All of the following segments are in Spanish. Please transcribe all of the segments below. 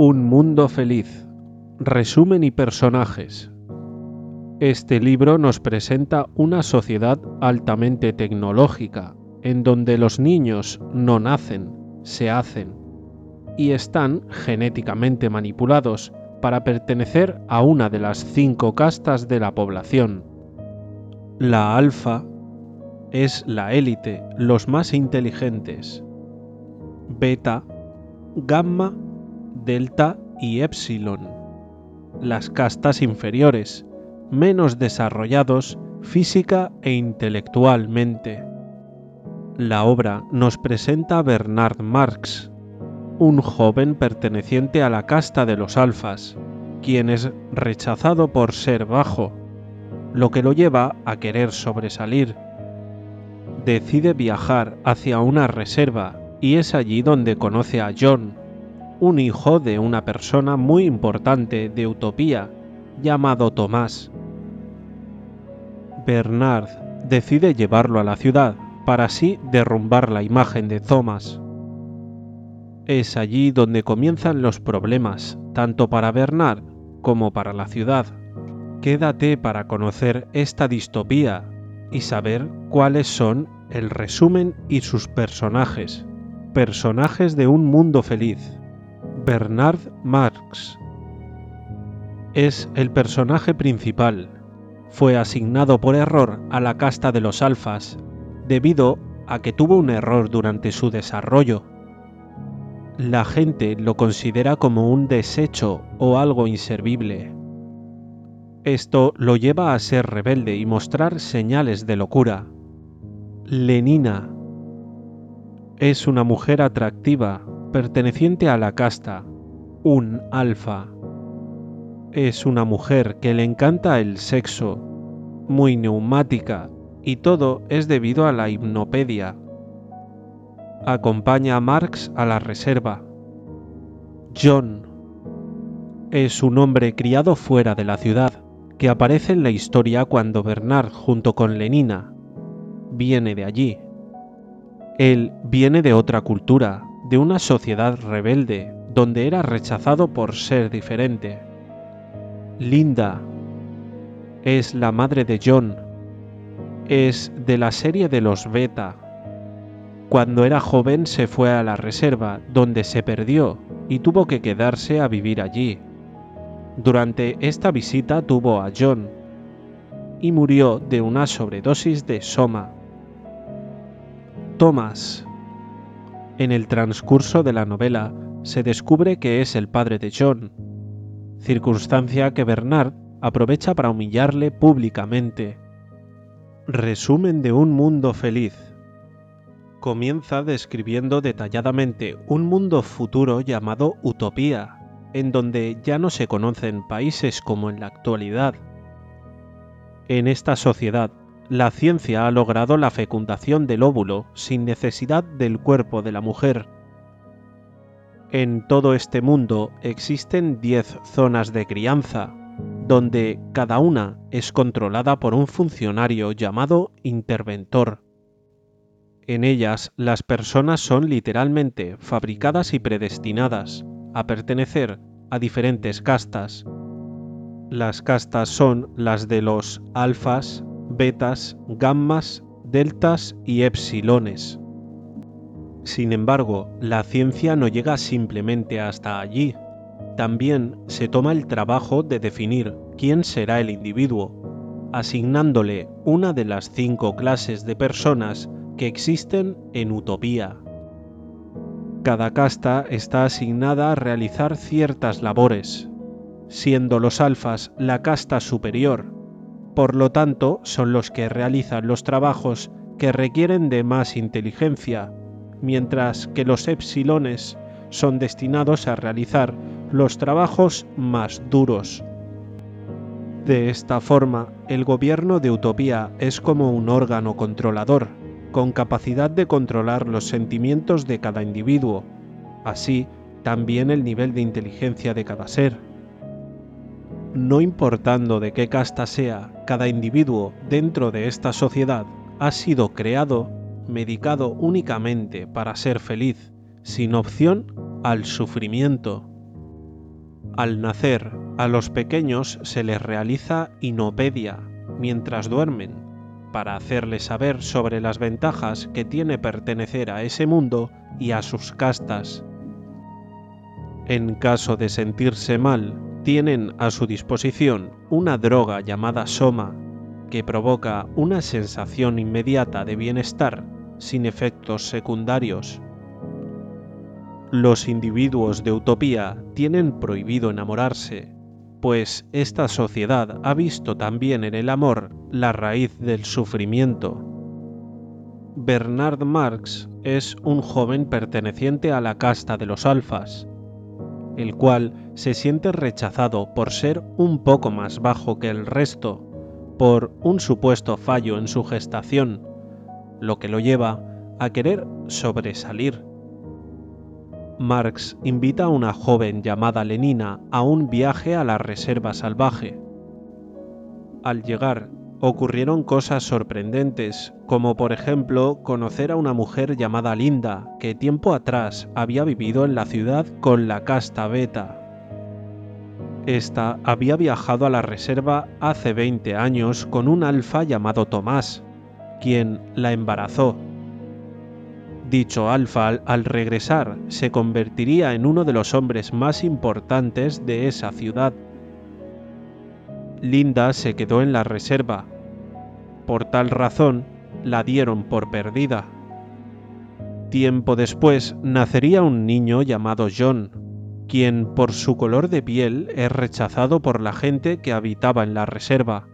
Un mundo feliz. Resumen y personajes. Este libro nos presenta una sociedad altamente tecnológica, en donde los niños no nacen, se hacen, y están genéticamente manipulados para pertenecer a una de las cinco castas de la población. La alfa es la élite, los más inteligentes. Beta, gamma, delta y epsilon. Las castas inferiores, menos desarrollados física e intelectualmente. La obra nos presenta a Bernard Marx, un joven perteneciente a la casta de los alfas, quien es rechazado por ser bajo, lo que lo lleva a querer sobresalir. Decide viajar hacia una reserva y es allí donde conoce a John, un hijo de una persona muy importante de Utopía llamado Tomás. Bernard decide llevarlo a la ciudad para así derrumbar la imagen de Thomas. Es allí donde comienzan los problemas, tanto para Bernard como para la ciudad. Quédate para conocer esta distopía y saber cuáles son el resumen y sus personajes. Personajes de un mundo feliz. Bernard Marx es el personaje principal. Fue asignado por error a la casta de los alfas, debido a que tuvo un error durante su desarrollo. La gente lo considera como un desecho o algo inservible. Esto lo lleva a ser rebelde y mostrar señales de locura. Lenina es una mujer atractiva perteneciente a la casta, un alfa. Es una mujer que le encanta el sexo, muy neumática, y todo es debido a la hipnopedia. Acompaña a Marx a la reserva. John es un hombre criado fuera de la ciudad, que aparece en la historia cuando Bernard, junto con Lenina, viene de allí. Él viene de otra cultura, de una sociedad rebelde donde era rechazado por ser diferente. Linda es la madre de John. Es de la serie de los Beta. Cuando era joven se fue a la reserva, donde se perdió y tuvo que quedarse a vivir allí. Durante esta visita tuvo a John y murió de una sobredosis de soma. Thomas en el transcurso de la novela se descubre que es el padre de John, circunstancia que Bernard aprovecha para humillarle públicamente. Resumen de un mundo feliz. Comienza describiendo detalladamente un mundo futuro llamado Utopía, en donde ya no se conocen países como en la actualidad. En esta sociedad la ciencia ha logrado la fecundación del óvulo sin necesidad del cuerpo de la mujer. En todo este mundo existen 10 zonas de crianza, donde cada una es controlada por un funcionario llamado interventor. En ellas las personas son literalmente fabricadas y predestinadas a pertenecer a diferentes castas. Las castas son las de los alfas, betas, gammas, deltas y epsilones. Sin embargo, la ciencia no llega simplemente hasta allí. También se toma el trabajo de definir quién será el individuo, asignándole una de las cinco clases de personas que existen en Utopía. Cada casta está asignada a realizar ciertas labores, siendo los alfas la casta superior por lo tanto son los que realizan los trabajos que requieren de más inteligencia, mientras que los epsilones son destinados a realizar los trabajos más duros. De esta forma, el gobierno de Utopía es como un órgano controlador, con capacidad de controlar los sentimientos de cada individuo, así también el nivel de inteligencia de cada ser no importando de qué casta sea, cada individuo dentro de esta sociedad ha sido creado, medicado únicamente para ser feliz, sin opción al sufrimiento. Al nacer, a los pequeños se les realiza inopedia mientras duermen, para hacerles saber sobre las ventajas que tiene pertenecer a ese mundo y a sus castas. En caso de sentirse mal, tienen a su disposición una droga llamada soma, que provoca una sensación inmediata de bienestar sin efectos secundarios. Los individuos de Utopía tienen prohibido enamorarse, pues esta sociedad ha visto también en el amor la raíz del sufrimiento. Bernard Marx es un joven perteneciente a la casta de los alfas, el cual se siente rechazado por ser un poco más bajo que el resto, por un supuesto fallo en su gestación, lo que lo lleva a querer sobresalir. Marx invita a una joven llamada Lenina a un viaje a la reserva salvaje. Al llegar, ocurrieron cosas sorprendentes, como por ejemplo conocer a una mujer llamada Linda, que tiempo atrás había vivido en la ciudad con la casta beta. Esta había viajado a la reserva hace 20 años con un alfa llamado Tomás, quien la embarazó. Dicho alfa al regresar se convertiría en uno de los hombres más importantes de esa ciudad Linda se quedó en la reserva. Por tal razón, la dieron por perdida. Tiempo después nacería un niño llamado John, quien por su color de piel es rechazado por la gente que habitaba en la reserva.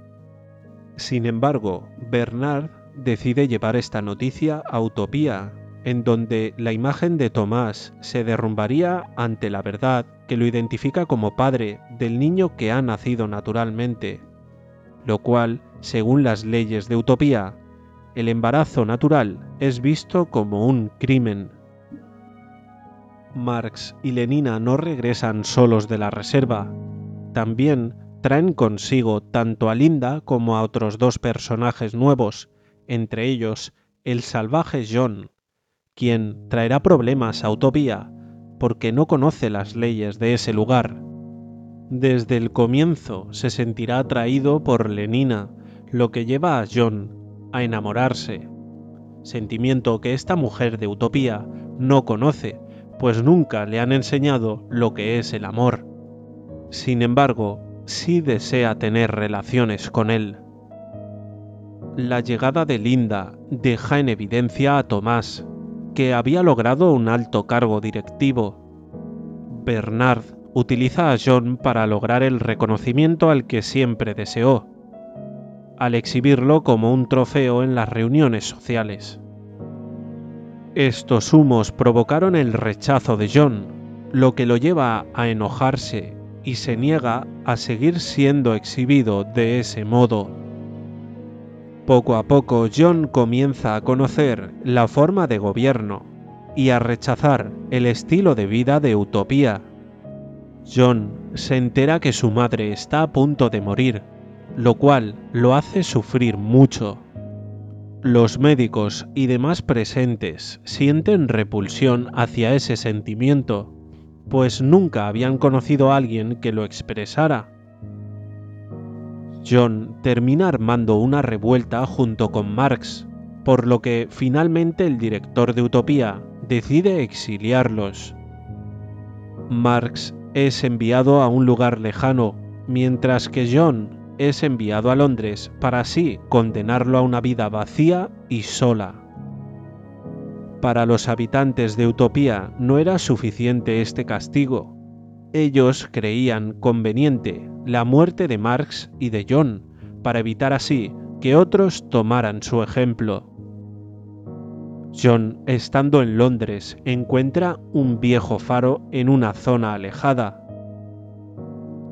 Sin embargo, Bernard decide llevar esta noticia a Utopía, en donde la imagen de Tomás se derrumbaría ante la verdad que lo identifica como padre del niño que ha nacido naturalmente, lo cual, según las leyes de Utopía, el embarazo natural es visto como un crimen. Marx y Lenina no regresan solos de la reserva, también traen consigo tanto a Linda como a otros dos personajes nuevos, entre ellos el salvaje John, quien traerá problemas a Utopía porque no conoce las leyes de ese lugar. Desde el comienzo se sentirá atraído por Lenina, lo que lleva a John a enamorarse, sentimiento que esta mujer de Utopía no conoce, pues nunca le han enseñado lo que es el amor. Sin embargo, sí desea tener relaciones con él. La llegada de Linda deja en evidencia a Tomás, que había logrado un alto cargo directivo. Bernard utiliza a John para lograr el reconocimiento al que siempre deseó, al exhibirlo como un trofeo en las reuniones sociales. Estos humos provocaron el rechazo de John, lo que lo lleva a enojarse y se niega a seguir siendo exhibido de ese modo. Poco a poco John comienza a conocer la forma de gobierno y a rechazar el estilo de vida de utopía. John se entera que su madre está a punto de morir, lo cual lo hace sufrir mucho. Los médicos y demás presentes sienten repulsión hacia ese sentimiento, pues nunca habían conocido a alguien que lo expresara John termina armando una revuelta junto con Marx, por lo que finalmente el director de Utopía decide exiliarlos. Marx es enviado a un lugar lejano, mientras que John es enviado a Londres para así condenarlo a una vida vacía y sola. Para los habitantes de Utopía no era suficiente este castigo, ellos creían conveniente la muerte de Marx y de John, para evitar así que otros tomaran su ejemplo. John, estando en Londres, encuentra un viejo faro en una zona alejada,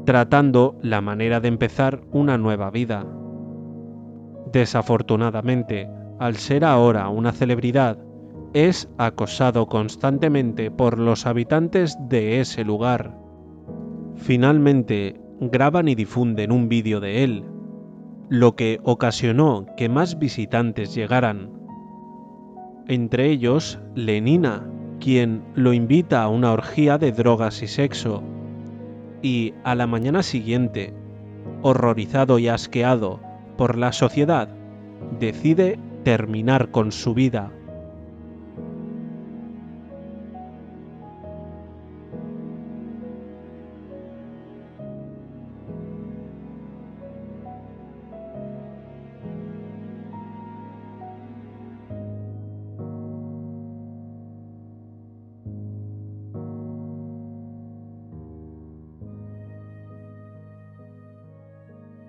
tratando la manera de empezar una nueva vida. Desafortunadamente, al ser ahora una celebridad, es acosado constantemente por los habitantes de ese lugar Finalmente, graban y difunden un vídeo de él, lo que ocasionó que más visitantes llegaran. Entre ellos, Lenina, quien lo invita a una orgía de drogas y sexo. y a la mañana siguiente, horrorizado y asqueado por la sociedad, decide terminar con su vida